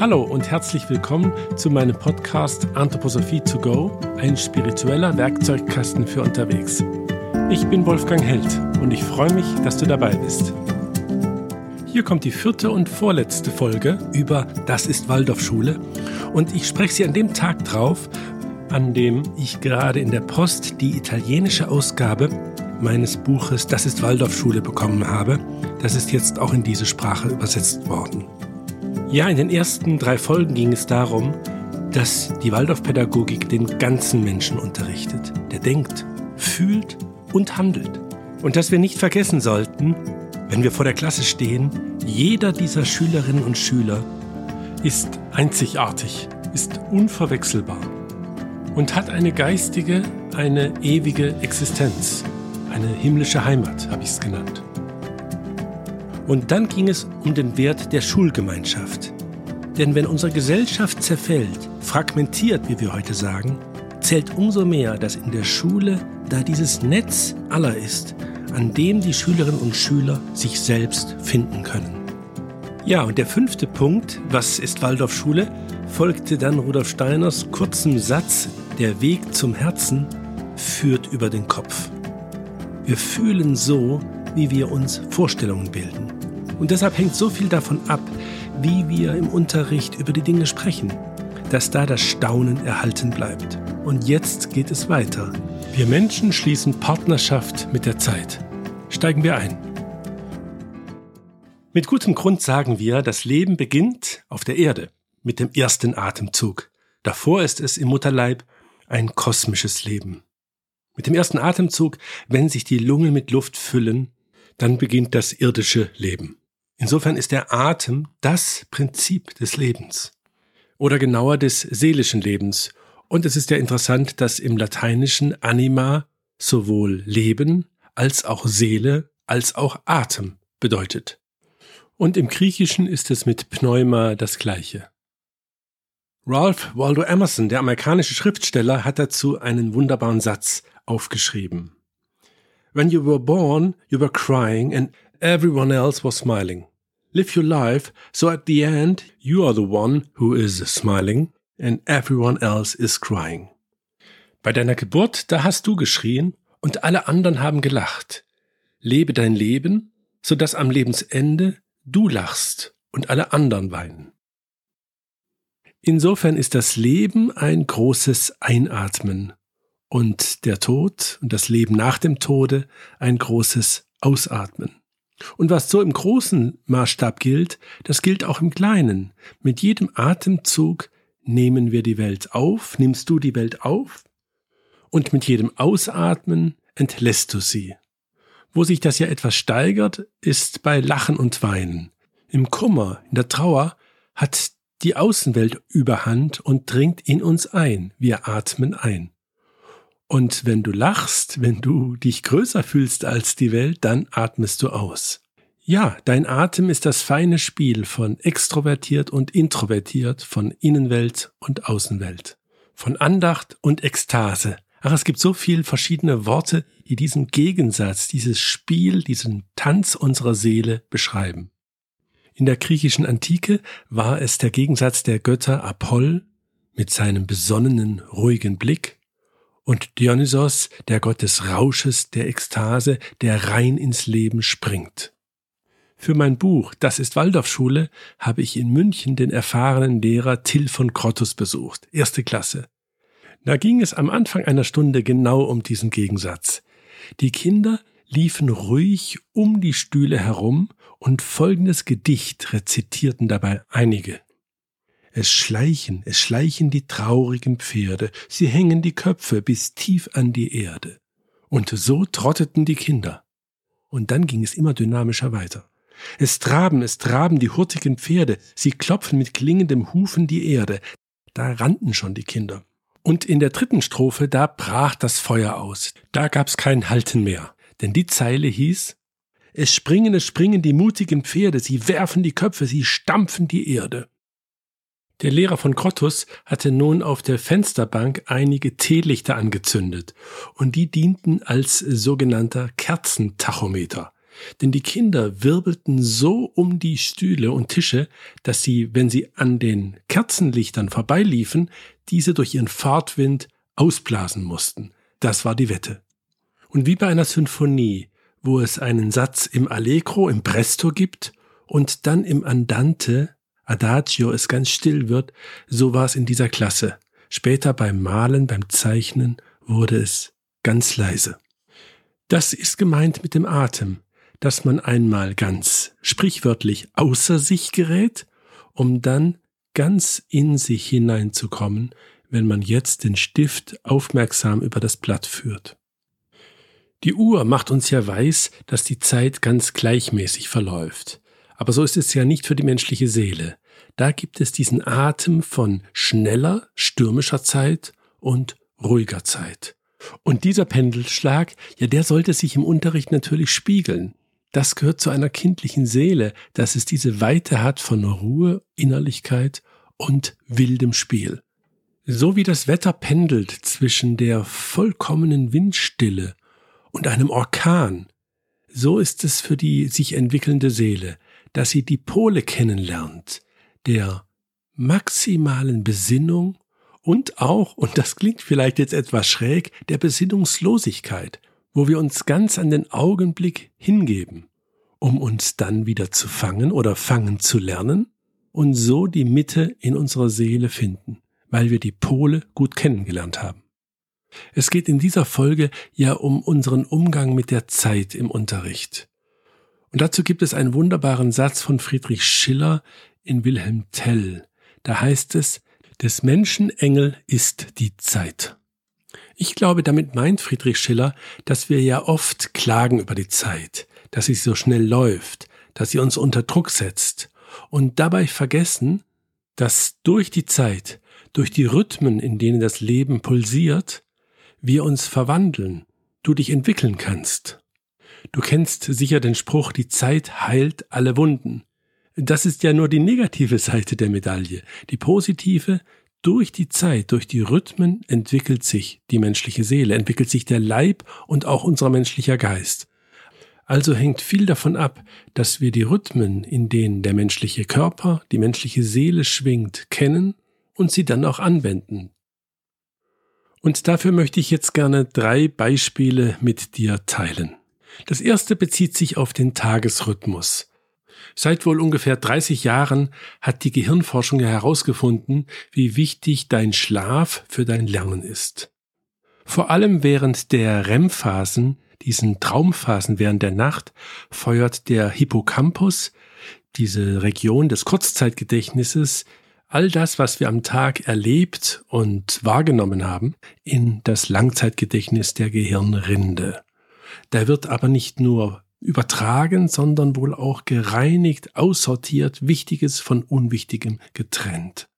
Hallo und herzlich willkommen zu meinem Podcast Anthroposophie to go, ein spiritueller Werkzeugkasten für unterwegs. Ich bin Wolfgang Held und ich freue mich, dass du dabei bist. Hier kommt die vierte und vorletzte Folge über Das ist Waldorfschule und ich spreche sie an dem Tag drauf, an dem ich gerade in der Post die italienische Ausgabe meines Buches Das ist Waldorfschule bekommen habe. Das ist jetzt auch in diese Sprache übersetzt worden. Ja, in den ersten drei Folgen ging es darum, dass die Waldorfpädagogik den ganzen Menschen unterrichtet, der denkt, fühlt und handelt. Und dass wir nicht vergessen sollten, wenn wir vor der Klasse stehen, jeder dieser Schülerinnen und Schüler ist einzigartig, ist unverwechselbar und hat eine geistige, eine ewige Existenz, eine himmlische Heimat, habe ich es genannt. Und dann ging es um den Wert der Schulgemeinschaft. Denn wenn unsere Gesellschaft zerfällt, fragmentiert, wie wir heute sagen, zählt umso mehr, dass in der Schule da dieses Netz aller ist, an dem die Schülerinnen und Schüler sich selbst finden können. Ja, und der fünfte Punkt, was ist Waldorfschule, folgte dann Rudolf Steiners kurzem Satz, der Weg zum Herzen führt über den Kopf. Wir fühlen so, wie wir uns Vorstellungen bilden. Und deshalb hängt so viel davon ab, wie wir im Unterricht über die Dinge sprechen, dass da das Staunen erhalten bleibt. Und jetzt geht es weiter. Wir Menschen schließen Partnerschaft mit der Zeit. Steigen wir ein. Mit gutem Grund sagen wir, das Leben beginnt auf der Erde mit dem ersten Atemzug. Davor ist es im Mutterleib ein kosmisches Leben. Mit dem ersten Atemzug, wenn sich die Lungen mit Luft füllen, dann beginnt das irdische Leben. Insofern ist der Atem das Prinzip des Lebens oder genauer des seelischen Lebens. Und es ist ja interessant, dass im Lateinischen Anima sowohl Leben als auch Seele als auch Atem bedeutet. Und im Griechischen ist es mit Pneuma das gleiche. Ralph Waldo Emerson, der amerikanische Schriftsteller, hat dazu einen wunderbaren Satz aufgeschrieben. When you were born, you were crying and everyone else was smiling. Live your life so at the end you are the one who is smiling and everyone else is crying. Bei deiner Geburt, da hast du geschrien und alle anderen haben gelacht. Lebe dein Leben, so dass am Lebensende du lachst und alle anderen weinen. Insofern ist das Leben ein großes Einatmen und der Tod und das Leben nach dem Tode ein großes Ausatmen. Und was so im großen Maßstab gilt, das gilt auch im kleinen. Mit jedem Atemzug nehmen wir die Welt auf, nimmst du die Welt auf, und mit jedem Ausatmen entlässt du sie. Wo sich das ja etwas steigert, ist bei Lachen und Weinen. Im Kummer, in der Trauer hat die Außenwelt überhand und dringt in uns ein. Wir atmen ein. Und wenn du lachst, wenn du dich größer fühlst als die Welt, dann atmest du aus. Ja, dein Atem ist das feine Spiel von extrovertiert und introvertiert, von Innenwelt und Außenwelt, von Andacht und Ekstase. Ach, es gibt so viel verschiedene Worte, die diesen Gegensatz, dieses Spiel, diesen Tanz unserer Seele beschreiben. In der griechischen Antike war es der Gegensatz der Götter Apoll mit seinem besonnenen, ruhigen Blick und Dionysos, der Gott des Rausches, der Ekstase, der rein ins Leben springt. Für mein Buch Das ist Waldorfschule habe ich in München den erfahrenen Lehrer Till von Krottus besucht, erste Klasse. Da ging es am Anfang einer Stunde genau um diesen Gegensatz. Die Kinder liefen ruhig um die Stühle herum und folgendes Gedicht rezitierten dabei einige. Es schleichen, es schleichen die traurigen Pferde, sie hängen die Köpfe bis tief an die Erde. Und so trotteten die Kinder. Und dann ging es immer dynamischer weiter. Es traben, es traben die hurtigen Pferde, sie klopfen mit klingendem Hufen die Erde. Da rannten schon die Kinder. Und in der dritten Strophe, da brach das Feuer aus. Da gab's kein Halten mehr. Denn die Zeile hieß, es springen, es springen die mutigen Pferde, sie werfen die Köpfe, sie stampfen die Erde. Der Lehrer von Grottus hatte nun auf der Fensterbank einige Teelichter angezündet, und die dienten als sogenannter Kerzentachometer. Denn die Kinder wirbelten so um die Stühle und Tische, dass sie, wenn sie an den Kerzenlichtern vorbeiliefen, diese durch ihren Fahrtwind ausblasen mussten. Das war die Wette. Und wie bei einer Sinfonie, wo es einen Satz im Allegro, im Presto gibt und dann im Andante, Adagio, es ganz still wird, so war es in dieser Klasse. Später beim Malen, beim Zeichnen wurde es ganz leise. Das ist gemeint mit dem Atem, dass man einmal ganz sprichwörtlich außer sich gerät, um dann ganz in sich hineinzukommen, wenn man jetzt den Stift aufmerksam über das Blatt führt. Die Uhr macht uns ja weiß, dass die Zeit ganz gleichmäßig verläuft. Aber so ist es ja nicht für die menschliche Seele. Da gibt es diesen Atem von schneller, stürmischer Zeit und ruhiger Zeit. Und dieser Pendelschlag, ja, der sollte sich im Unterricht natürlich spiegeln. Das gehört zu einer kindlichen Seele, dass es diese Weite hat von Ruhe, Innerlichkeit und wildem Spiel. So wie das Wetter pendelt zwischen der vollkommenen Windstille und einem Orkan, so ist es für die sich entwickelnde Seele, dass sie die Pole kennenlernt, der maximalen Besinnung und auch, und das klingt vielleicht jetzt etwas schräg, der Besinnungslosigkeit, wo wir uns ganz an den Augenblick hingeben, um uns dann wieder zu fangen oder fangen zu lernen und so die Mitte in unserer Seele finden, weil wir die Pole gut kennengelernt haben. Es geht in dieser Folge ja um unseren Umgang mit der Zeit im Unterricht. Und dazu gibt es einen wunderbaren Satz von Friedrich Schiller in Wilhelm Tell. Da heißt es, des Menschen Engel ist die Zeit. Ich glaube, damit meint Friedrich Schiller, dass wir ja oft klagen über die Zeit, dass sie so schnell läuft, dass sie uns unter Druck setzt und dabei vergessen, dass durch die Zeit, durch die Rhythmen, in denen das Leben pulsiert, wir uns verwandeln, du dich entwickeln kannst. Du kennst sicher den Spruch, die Zeit heilt alle Wunden. Das ist ja nur die negative Seite der Medaille. Die positive, durch die Zeit, durch die Rhythmen entwickelt sich die menschliche Seele, entwickelt sich der Leib und auch unser menschlicher Geist. Also hängt viel davon ab, dass wir die Rhythmen, in denen der menschliche Körper, die menschliche Seele schwingt, kennen und sie dann auch anwenden. Und dafür möchte ich jetzt gerne drei Beispiele mit dir teilen. Das erste bezieht sich auf den Tagesrhythmus. Seit wohl ungefähr 30 Jahren hat die Gehirnforschung herausgefunden, wie wichtig dein Schlaf für dein Lernen ist. Vor allem während der REM-Phasen, diesen Traumphasen während der Nacht, feuert der Hippocampus, diese Region des Kurzzeitgedächtnisses, all das, was wir am Tag erlebt und wahrgenommen haben, in das Langzeitgedächtnis der Gehirnrinde. Da wird aber nicht nur übertragen, sondern wohl auch gereinigt, aussortiert, Wichtiges von Unwichtigem getrennt.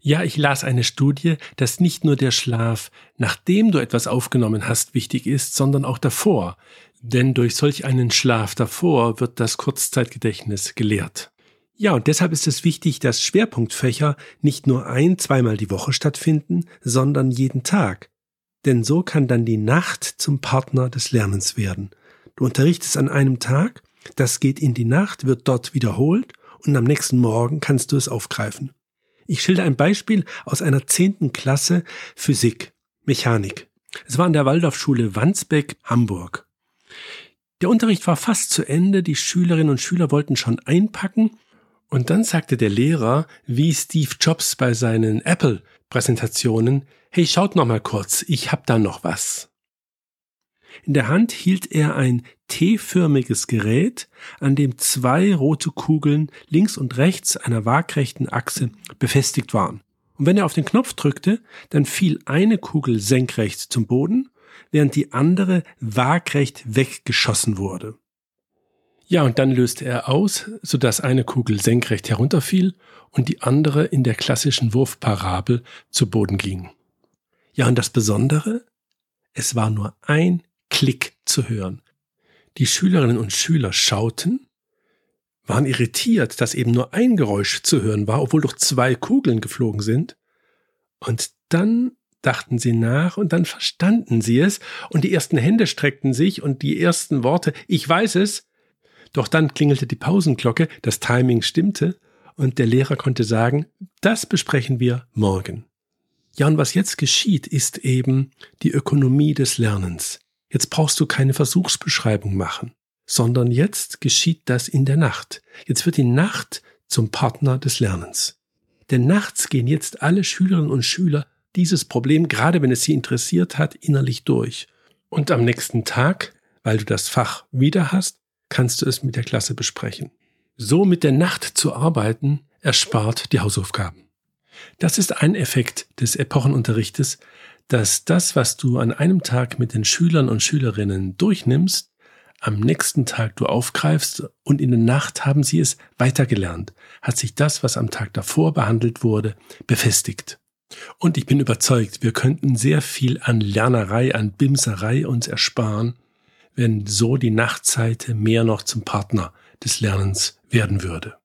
Ja, ich las eine Studie, dass nicht nur der Schlaf, nachdem du etwas aufgenommen hast, wichtig ist, sondern auch davor. Denn durch solch einen Schlaf davor wird das Kurzzeitgedächtnis gelehrt. Ja, und deshalb ist es wichtig, dass Schwerpunktfächer nicht nur ein, zweimal die Woche stattfinden, sondern jeden Tag. Denn so kann dann die Nacht zum Partner des Lernens werden. Du unterrichtest an einem Tag, das geht in die Nacht, wird dort wiederholt und am nächsten Morgen kannst du es aufgreifen. Ich schilder ein Beispiel aus einer zehnten Klasse Physik, Mechanik. Es war an der Waldorfschule Wandsbeck, Hamburg. Der Unterricht war fast zu Ende, die Schülerinnen und Schüler wollten schon einpacken und dann sagte der Lehrer, wie Steve Jobs bei seinen Apple-Präsentationen, hey, schaut noch mal kurz, ich hab da noch was. In der Hand hielt er ein T-förmiges Gerät, an dem zwei rote Kugeln links und rechts einer waagrechten Achse befestigt waren. Und wenn er auf den Knopf drückte, dann fiel eine Kugel senkrecht zum Boden, während die andere waagrecht weggeschossen wurde. Ja, und dann löste er aus, sodass eine Kugel senkrecht herunterfiel und die andere in der klassischen Wurfparabel zu Boden ging. Ja, und das Besondere? Es war nur ein Klick zu hören. Die Schülerinnen und Schüler schauten, waren irritiert, dass eben nur ein Geräusch zu hören war, obwohl doch zwei Kugeln geflogen sind. Und dann dachten sie nach und dann verstanden sie es und die ersten Hände streckten sich und die ersten Worte, ich weiß es, Doch dann klingelte die Pausenglocke, das Timing stimmte und der Lehrer konnte sagen, das besprechen wir morgen. Ja, und was jetzt geschieht, ist eben die Ökonomie des Lernens. Jetzt brauchst du keine Versuchsbeschreibung machen, sondern jetzt geschieht das in der Nacht. Jetzt wird die Nacht zum Partner des Lernens. Denn nachts gehen jetzt alle Schülerinnen und Schüler dieses Problem, gerade wenn es sie interessiert hat, innerlich durch. Und am nächsten Tag, weil du das Fach wieder hast, kannst du es mit der Klasse besprechen. So mit der Nacht zu arbeiten, erspart die Hausaufgaben. Das ist ein Effekt des Epochenunterrichtes, dass das, was du an einem Tag mit den Schülern und Schülerinnen durchnimmst, am nächsten Tag du aufgreifst und in der Nacht haben sie es weitergelernt, hat sich das, was am Tag davor behandelt wurde, befestigt. Und ich bin überzeugt, wir könnten sehr viel an Lernerei, an Bimserei uns ersparen, wenn so die Nachtzeit mehr noch zum Partner des Lernens werden würde.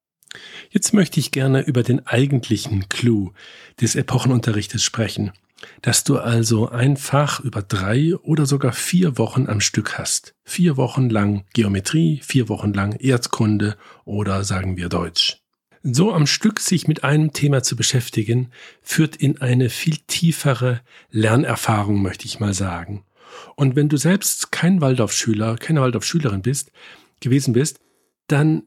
Jetzt möchte ich gerne über den eigentlichen Clou des Epochenunterrichtes sprechen, dass du also einfach über drei oder sogar vier Wochen am Stück hast. Vier Wochen lang Geometrie, vier Wochen lang Erdkunde oder sagen wir Deutsch. So am Stück sich mit einem Thema zu beschäftigen, führt in eine viel tiefere Lernerfahrung, möchte ich mal sagen. Und wenn du selbst kein Waldorfschüler, keine Waldorfschülerin bist, gewesen bist, dann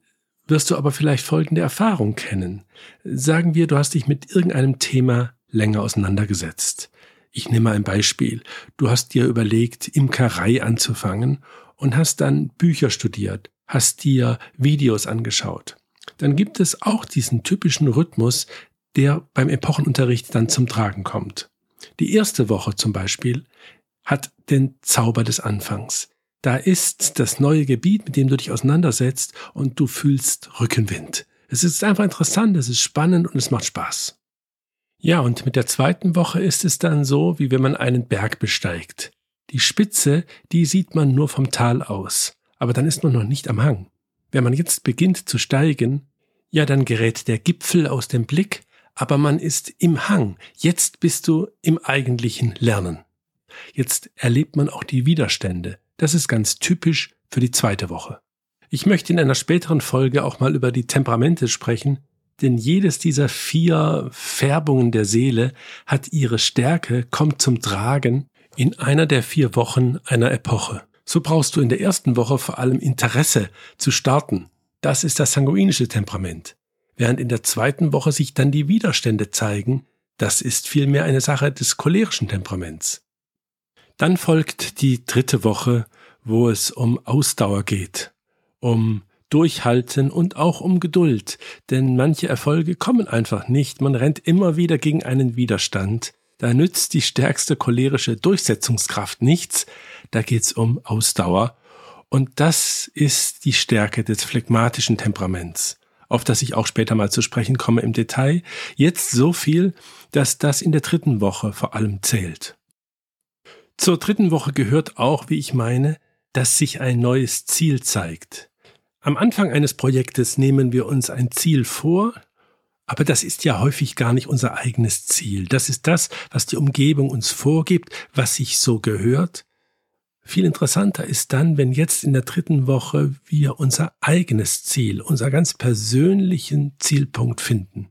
wirst du aber vielleicht folgende Erfahrung kennen. Sagen wir, du hast dich mit irgendeinem Thema länger auseinandergesetzt. Ich nehme ein Beispiel. Du hast dir überlegt, Imkerei anzufangen und hast dann Bücher studiert, hast dir Videos angeschaut. Dann gibt es auch diesen typischen Rhythmus, der beim Epochenunterricht dann zum Tragen kommt. Die erste Woche zum Beispiel hat den Zauber des Anfangs. Da ist das neue Gebiet, mit dem du dich auseinandersetzt und du fühlst Rückenwind. Es ist einfach interessant, es ist spannend und es macht Spaß. Ja, und mit der zweiten Woche ist es dann so, wie wenn man einen Berg besteigt. Die Spitze, die sieht man nur vom Tal aus, aber dann ist man noch nicht am Hang. Wenn man jetzt beginnt zu steigen, ja, dann gerät der Gipfel aus dem Blick, aber man ist im Hang. Jetzt bist du im eigentlichen Lernen. Jetzt erlebt man auch die Widerstände. Das ist ganz typisch für die zweite Woche. Ich möchte in einer späteren Folge auch mal über die Temperamente sprechen, denn jedes dieser vier Färbungen der Seele hat ihre Stärke, kommt zum Tragen in einer der vier Wochen einer Epoche. So brauchst du in der ersten Woche vor allem Interesse zu starten. Das ist das sanguinische Temperament. Während in der zweiten Woche sich dann die Widerstände zeigen, das ist vielmehr eine Sache des cholerischen Temperaments. Dann folgt die dritte Woche, wo es um Ausdauer geht, um Durchhalten und auch um Geduld, denn manche Erfolge kommen einfach nicht, man rennt immer wieder gegen einen Widerstand, da nützt die stärkste cholerische Durchsetzungskraft nichts, da geht's um Ausdauer, und das ist die Stärke des phlegmatischen Temperaments, auf das ich auch später mal zu sprechen komme im Detail, jetzt so viel, dass das in der dritten Woche vor allem zählt. Zur dritten Woche gehört auch, wie ich meine, dass sich ein neues Ziel zeigt. Am Anfang eines Projektes nehmen wir uns ein Ziel vor, aber das ist ja häufig gar nicht unser eigenes Ziel. Das ist das, was die Umgebung uns vorgibt, was sich so gehört. Viel interessanter ist dann, wenn jetzt in der dritten Woche wir unser eigenes Ziel, unser ganz persönlichen Zielpunkt finden.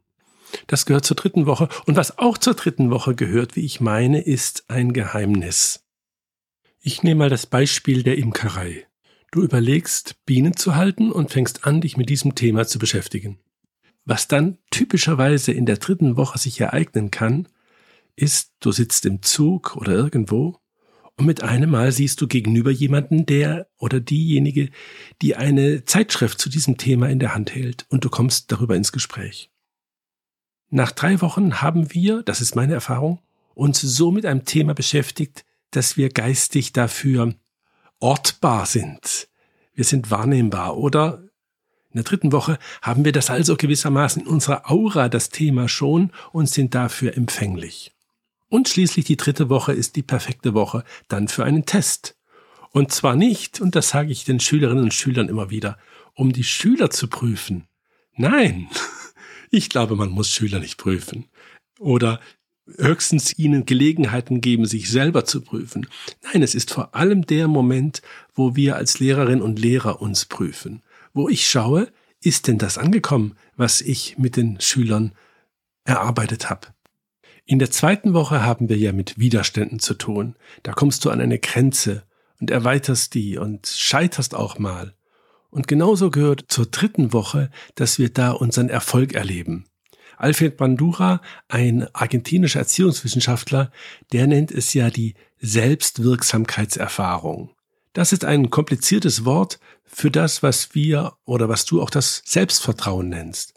Das gehört zur dritten Woche. Und was auch zur dritten Woche gehört, wie ich meine, ist ein Geheimnis. Ich nehme mal das Beispiel der Imkerei. Du überlegst, Bienen zu halten und fängst an, dich mit diesem Thema zu beschäftigen. Was dann typischerweise in der dritten Woche sich ereignen kann, ist, du sitzt im Zug oder irgendwo und mit einem Mal siehst du gegenüber jemanden, der oder diejenige, die eine Zeitschrift zu diesem Thema in der Hand hält und du kommst darüber ins Gespräch. Nach drei Wochen haben wir, das ist meine Erfahrung, uns so mit einem Thema beschäftigt, dass wir geistig dafür ortbar sind. Wir sind wahrnehmbar oder in der dritten Woche haben wir das also gewissermaßen in unserer Aura das Thema schon und sind dafür empfänglich. Und schließlich die dritte Woche ist die perfekte Woche dann für einen Test. Und zwar nicht, und das sage ich den Schülerinnen und Schülern immer wieder, um die Schüler zu prüfen. Nein, ich glaube, man muss Schüler nicht prüfen. Oder höchstens ihnen Gelegenheiten geben, sich selber zu prüfen. Nein, es ist vor allem der Moment, wo wir als Lehrerinnen und Lehrer uns prüfen, wo ich schaue, ist denn das angekommen, was ich mit den Schülern erarbeitet habe. In der zweiten Woche haben wir ja mit Widerständen zu tun. Da kommst du an eine Grenze und erweiterst die und scheiterst auch mal. Und genauso gehört zur dritten Woche, dass wir da unseren Erfolg erleben. Alfred Bandura, ein argentinischer Erziehungswissenschaftler, der nennt es ja die Selbstwirksamkeitserfahrung. Das ist ein kompliziertes Wort für das, was wir oder was du auch das Selbstvertrauen nennst.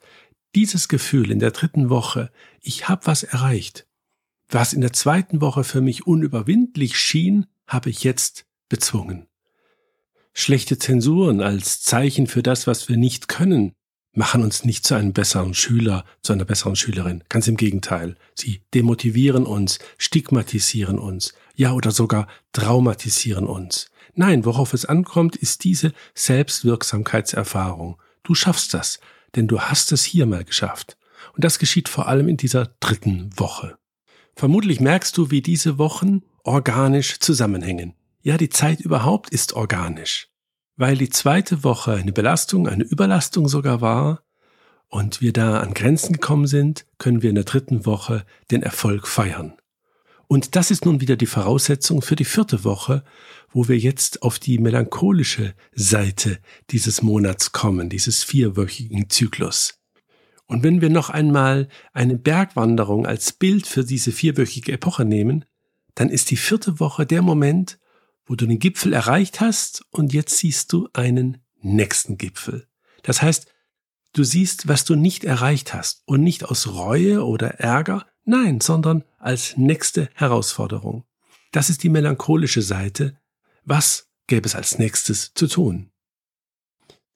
Dieses Gefühl in der dritten Woche, ich habe was erreicht. Was in der zweiten Woche für mich unüberwindlich schien, habe ich jetzt bezwungen. Schlechte Zensuren als Zeichen für das, was wir nicht können, machen uns nicht zu einem besseren Schüler, zu einer besseren Schülerin. Ganz im Gegenteil. Sie demotivieren uns, stigmatisieren uns, ja oder sogar traumatisieren uns. Nein, worauf es ankommt, ist diese Selbstwirksamkeitserfahrung. Du schaffst das, denn du hast es hier mal geschafft. Und das geschieht vor allem in dieser dritten Woche. Vermutlich merkst du, wie diese Wochen organisch zusammenhängen. Ja, die Zeit überhaupt ist organisch weil die zweite Woche eine Belastung, eine Überlastung sogar war und wir da an Grenzen gekommen sind, können wir in der dritten Woche den Erfolg feiern. Und das ist nun wieder die Voraussetzung für die vierte Woche, wo wir jetzt auf die melancholische Seite dieses Monats kommen, dieses vierwöchigen Zyklus. Und wenn wir noch einmal eine Bergwanderung als Bild für diese vierwöchige Epoche nehmen, dann ist die vierte Woche der Moment, wo du den Gipfel erreicht hast und jetzt siehst du einen nächsten Gipfel. Das heißt, du siehst, was du nicht erreicht hast und nicht aus Reue oder Ärger, nein, sondern als nächste Herausforderung. Das ist die melancholische Seite. Was gäbe es als nächstes zu tun?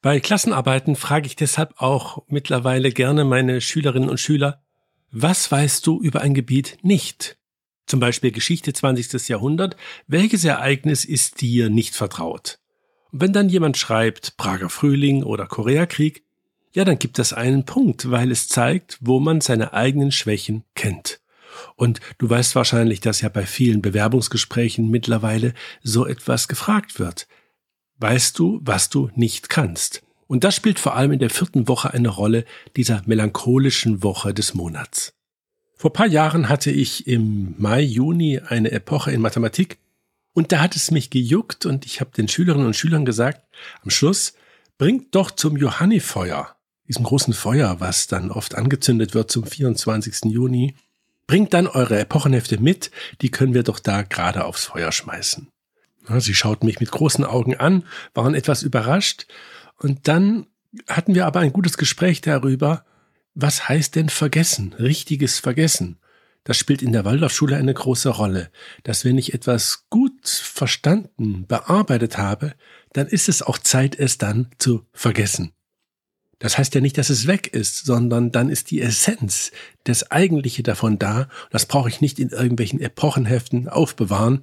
Bei Klassenarbeiten frage ich deshalb auch mittlerweile gerne meine Schülerinnen und Schüler, was weißt du über ein Gebiet nicht? Zum Beispiel Geschichte 20. Jahrhundert, welches Ereignis ist dir nicht vertraut? Und wenn dann jemand schreibt Prager Frühling oder Koreakrieg, ja, dann gibt das einen Punkt, weil es zeigt, wo man seine eigenen Schwächen kennt. Und du weißt wahrscheinlich, dass ja bei vielen Bewerbungsgesprächen mittlerweile so etwas gefragt wird. Weißt du, was du nicht kannst? Und das spielt vor allem in der vierten Woche eine Rolle dieser melancholischen Woche des Monats. Vor paar Jahren hatte ich im Mai, Juni eine Epoche in Mathematik und da hat es mich gejuckt und ich habe den Schülerinnen und Schülern gesagt, am Schluss, bringt doch zum Johannifeuer, diesem großen Feuer, was dann oft angezündet wird zum 24. Juni, bringt dann eure Epochenhefte mit, die können wir doch da gerade aufs Feuer schmeißen. Sie schauten mich mit großen Augen an, waren etwas überrascht und dann hatten wir aber ein gutes Gespräch darüber, was heißt denn vergessen? Richtiges Vergessen. Das spielt in der Waldorfschule eine große Rolle, dass wenn ich etwas gut verstanden, bearbeitet habe, dann ist es auch Zeit, es dann zu vergessen. Das heißt ja nicht, dass es weg ist, sondern dann ist die Essenz, das Eigentliche davon da. Das brauche ich nicht in irgendwelchen Epochenheften aufbewahren.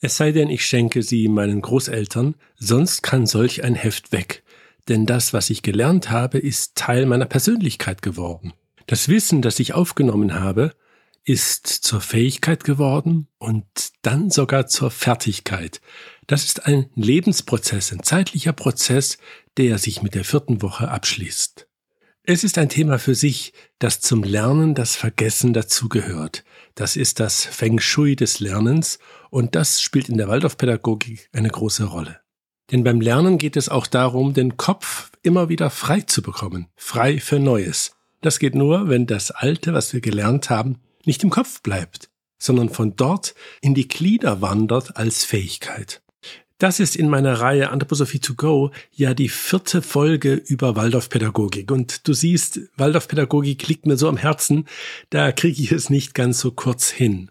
Es sei denn, ich schenke sie meinen Großeltern, sonst kann solch ein Heft weg denn das, was ich gelernt habe, ist Teil meiner Persönlichkeit geworden. Das Wissen, das ich aufgenommen habe, ist zur Fähigkeit geworden und dann sogar zur Fertigkeit. Das ist ein Lebensprozess, ein zeitlicher Prozess, der sich mit der vierten Woche abschließt. Es ist ein Thema für sich, das zum Lernen das Vergessen dazugehört. Das ist das Feng Shui des Lernens und das spielt in der Waldorfpädagogik eine große Rolle. Denn beim Lernen geht es auch darum, den Kopf immer wieder frei zu bekommen, frei für Neues. Das geht nur, wenn das Alte, was wir gelernt haben, nicht im Kopf bleibt, sondern von dort in die Glieder wandert als Fähigkeit. Das ist in meiner Reihe Anthroposophie to go ja die vierte Folge über Waldorfpädagogik. Und du siehst, Waldorfpädagogik liegt mir so am Herzen, da kriege ich es nicht ganz so kurz hin.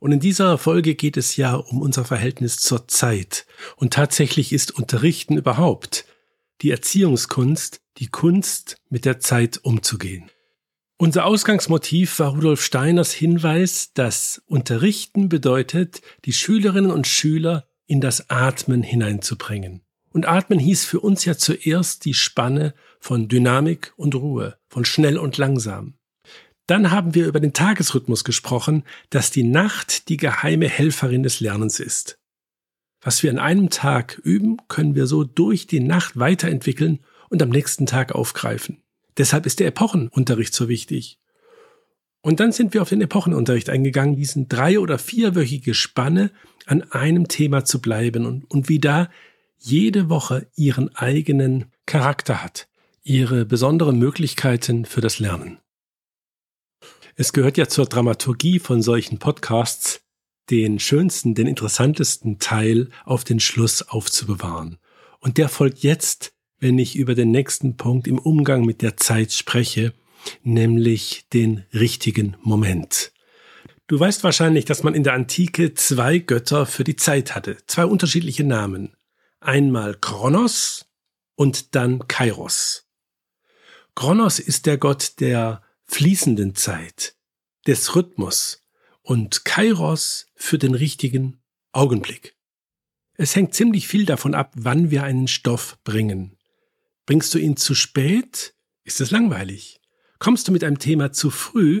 Und in dieser Folge geht es ja um unser Verhältnis zur Zeit. Und tatsächlich ist Unterrichten überhaupt die Erziehungskunst, die Kunst, mit der Zeit umzugehen. Unser Ausgangsmotiv war Rudolf Steiners Hinweis, dass Unterrichten bedeutet, die Schülerinnen und Schüler in das Atmen hineinzubringen. Und Atmen hieß für uns ja zuerst die Spanne von Dynamik und Ruhe, von schnell und langsam. Dann haben wir über den Tagesrhythmus gesprochen, dass die Nacht die geheime Helferin des Lernens ist. Was wir an einem Tag üben, können wir so durch die Nacht weiterentwickeln und am nächsten Tag aufgreifen. Deshalb ist der Epochenunterricht so wichtig. Und dann sind wir auf den Epochenunterricht eingegangen, diesen drei- oder vierwöchige Spanne an einem Thema zu bleiben und, und wie da jede Woche ihren eigenen Charakter hat, ihre besonderen Möglichkeiten für das Lernen. Es gehört ja zur Dramaturgie von solchen Podcasts, den schönsten, den interessantesten Teil auf den Schluss aufzubewahren. Und der folgt jetzt, wenn ich über den nächsten Punkt im Umgang mit der Zeit spreche, nämlich den richtigen Moment. Du weißt wahrscheinlich, dass man in der Antike zwei Götter für die Zeit hatte, zwei unterschiedliche Namen. Einmal Kronos und dann Kairos. Kronos ist der Gott der fließenden Zeit, des Rhythmus und Kairos für den richtigen Augenblick. Es hängt ziemlich viel davon ab, wann wir einen Stoff bringen. Bringst du ihn zu spät, ist es langweilig. Kommst du mit einem Thema zu früh,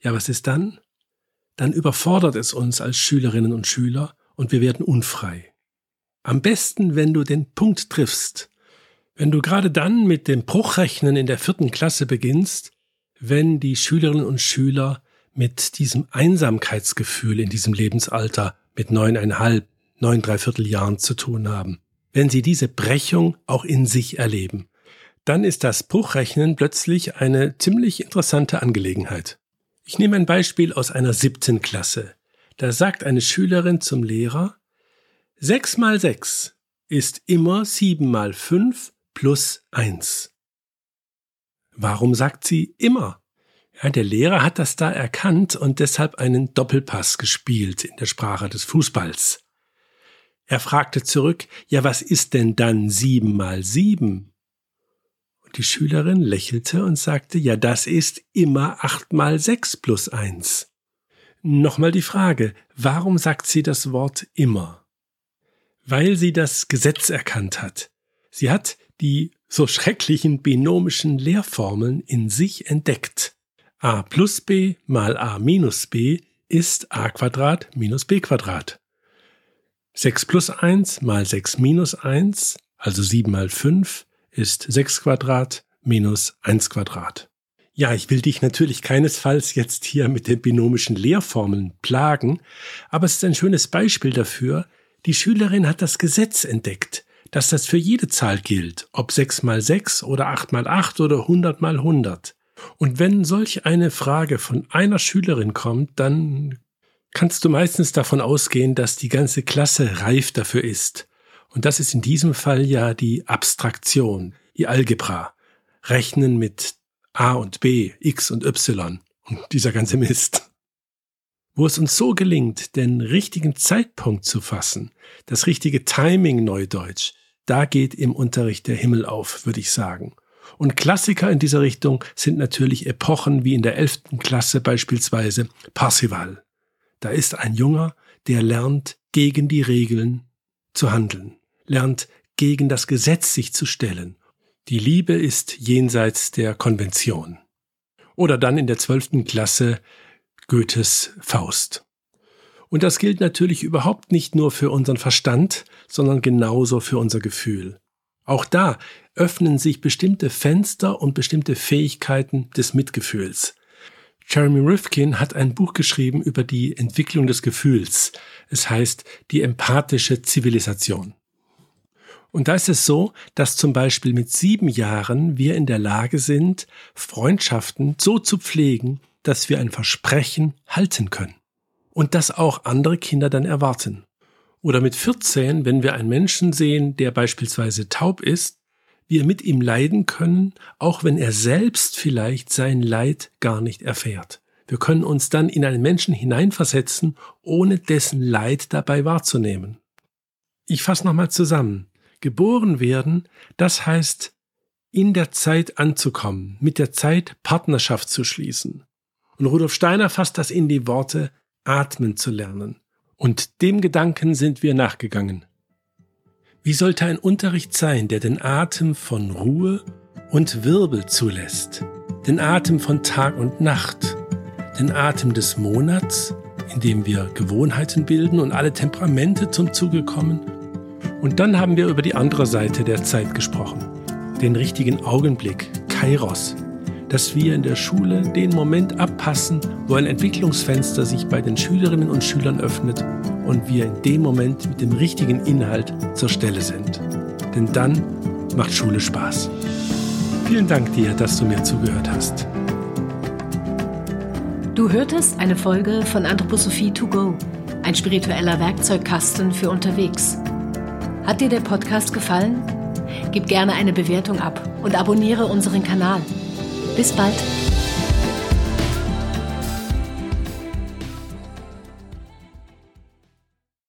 ja, was ist dann? Dann überfordert es uns als Schülerinnen und Schüler und wir werden unfrei. Am besten, wenn du den Punkt triffst. Wenn du gerade dann mit dem Bruchrechnen in der vierten Klasse beginnst, wenn die Schülerinnen und Schüler mit diesem Einsamkeitsgefühl in diesem Lebensalter mit neuneinhalb, neun dreiviertel Jahren zu tun haben. Wenn sie diese Brechung auch in sich erleben, dann ist das Bruchrechnen plötzlich eine ziemlich interessante Angelegenheit. Ich nehme ein Beispiel aus einer siebten Klasse. Da sagt eine Schülerin zum Lehrer, sechs mal sechs ist immer sieben mal fünf plus eins. Warum sagt sie immer? Ja, der Lehrer hat das da erkannt und deshalb einen Doppelpass gespielt in der Sprache des Fußballs. Er fragte zurück, ja, was ist denn dann sieben mal sieben? Und die Schülerin lächelte und sagte, ja, das ist immer acht mal sechs plus eins. Nochmal die Frage, warum sagt sie das Wort immer? Weil sie das Gesetz erkannt hat. Sie hat die so schrecklichen binomischen Lehrformeln in sich entdeckt a plus b mal a minus b ist a Quadrat minus b Quadrat. 6 plus 1 mal 6 minus 1, also 7 mal 5, ist 6 Quadrat minus 1 Quadrat. Ja, ich will dich natürlich keinesfalls jetzt hier mit den binomischen Lehrformeln plagen, aber es ist ein schönes Beispiel dafür, die Schülerin hat das Gesetz entdeckt, dass das für jede Zahl gilt, ob 6 mal 6 oder 8 mal 8 oder 100 mal 100. Und wenn solch eine Frage von einer Schülerin kommt, dann kannst du meistens davon ausgehen, dass die ganze Klasse reif dafür ist. Und das ist in diesem Fall ja die Abstraktion, die Algebra. Rechnen mit A und B, X und Y und dieser ganze Mist. Wo es uns so gelingt, den richtigen Zeitpunkt zu fassen, das richtige Timing Neudeutsch, da geht im Unterricht der Himmel auf, würde ich sagen. Und Klassiker in dieser Richtung sind natürlich Epochen wie in der elften Klasse beispielsweise Parsival. Da ist ein Junger, der lernt, gegen die Regeln zu handeln, lernt, gegen das Gesetz sich zu stellen. Die Liebe ist jenseits der Konvention. Oder dann in der zwölften Klasse Goethes Faust. Und das gilt natürlich überhaupt nicht nur für unseren Verstand, sondern genauso für unser Gefühl. Auch da öffnen sich bestimmte Fenster und bestimmte Fähigkeiten des Mitgefühls. Jeremy Rifkin hat ein Buch geschrieben über die Entwicklung des Gefühls. Es heißt die empathische Zivilisation. Und da ist es so, dass zum Beispiel mit sieben Jahren wir in der Lage sind, Freundschaften so zu pflegen, dass wir ein Versprechen halten können. Und das auch andere Kinder dann erwarten. Oder mit 14, wenn wir einen Menschen sehen, der beispielsweise taub ist, wir mit ihm leiden können, auch wenn er selbst vielleicht sein Leid gar nicht erfährt. Wir können uns dann in einen Menschen hineinversetzen, ohne dessen Leid dabei wahrzunehmen. Ich fasse nochmal zusammen. Geboren werden, das heißt, in der Zeit anzukommen, mit der Zeit Partnerschaft zu schließen. Und Rudolf Steiner fasst das in die Worte atmen zu lernen. Und dem Gedanken sind wir nachgegangen. Wie sollte ein Unterricht sein, der den Atem von Ruhe und Wirbel zulässt, den Atem von Tag und Nacht, den Atem des Monats, in dem wir Gewohnheiten bilden und alle Temperamente zum Zuge kommen, Und dann haben wir über die andere Seite der Zeit gesprochen. Den richtigen Augenblick, Kairos. Dass wir in der Schule den Moment abpassen, wo ein Entwicklungsfenster sich bei den Schülerinnen und Schülern öffnet und wir in dem Moment mit dem richtigen Inhalt zur Stelle sind. Denn dann macht Schule Spaß. Vielen Dank dir, dass du mir zugehört hast. Du hörtest eine Folge von Anthroposophie to go, ein spiritueller Werkzeugkasten für unterwegs. Hat dir der Podcast gefallen? Gib gerne eine Bewertung ab und abonniere unseren Kanal. Bis bald!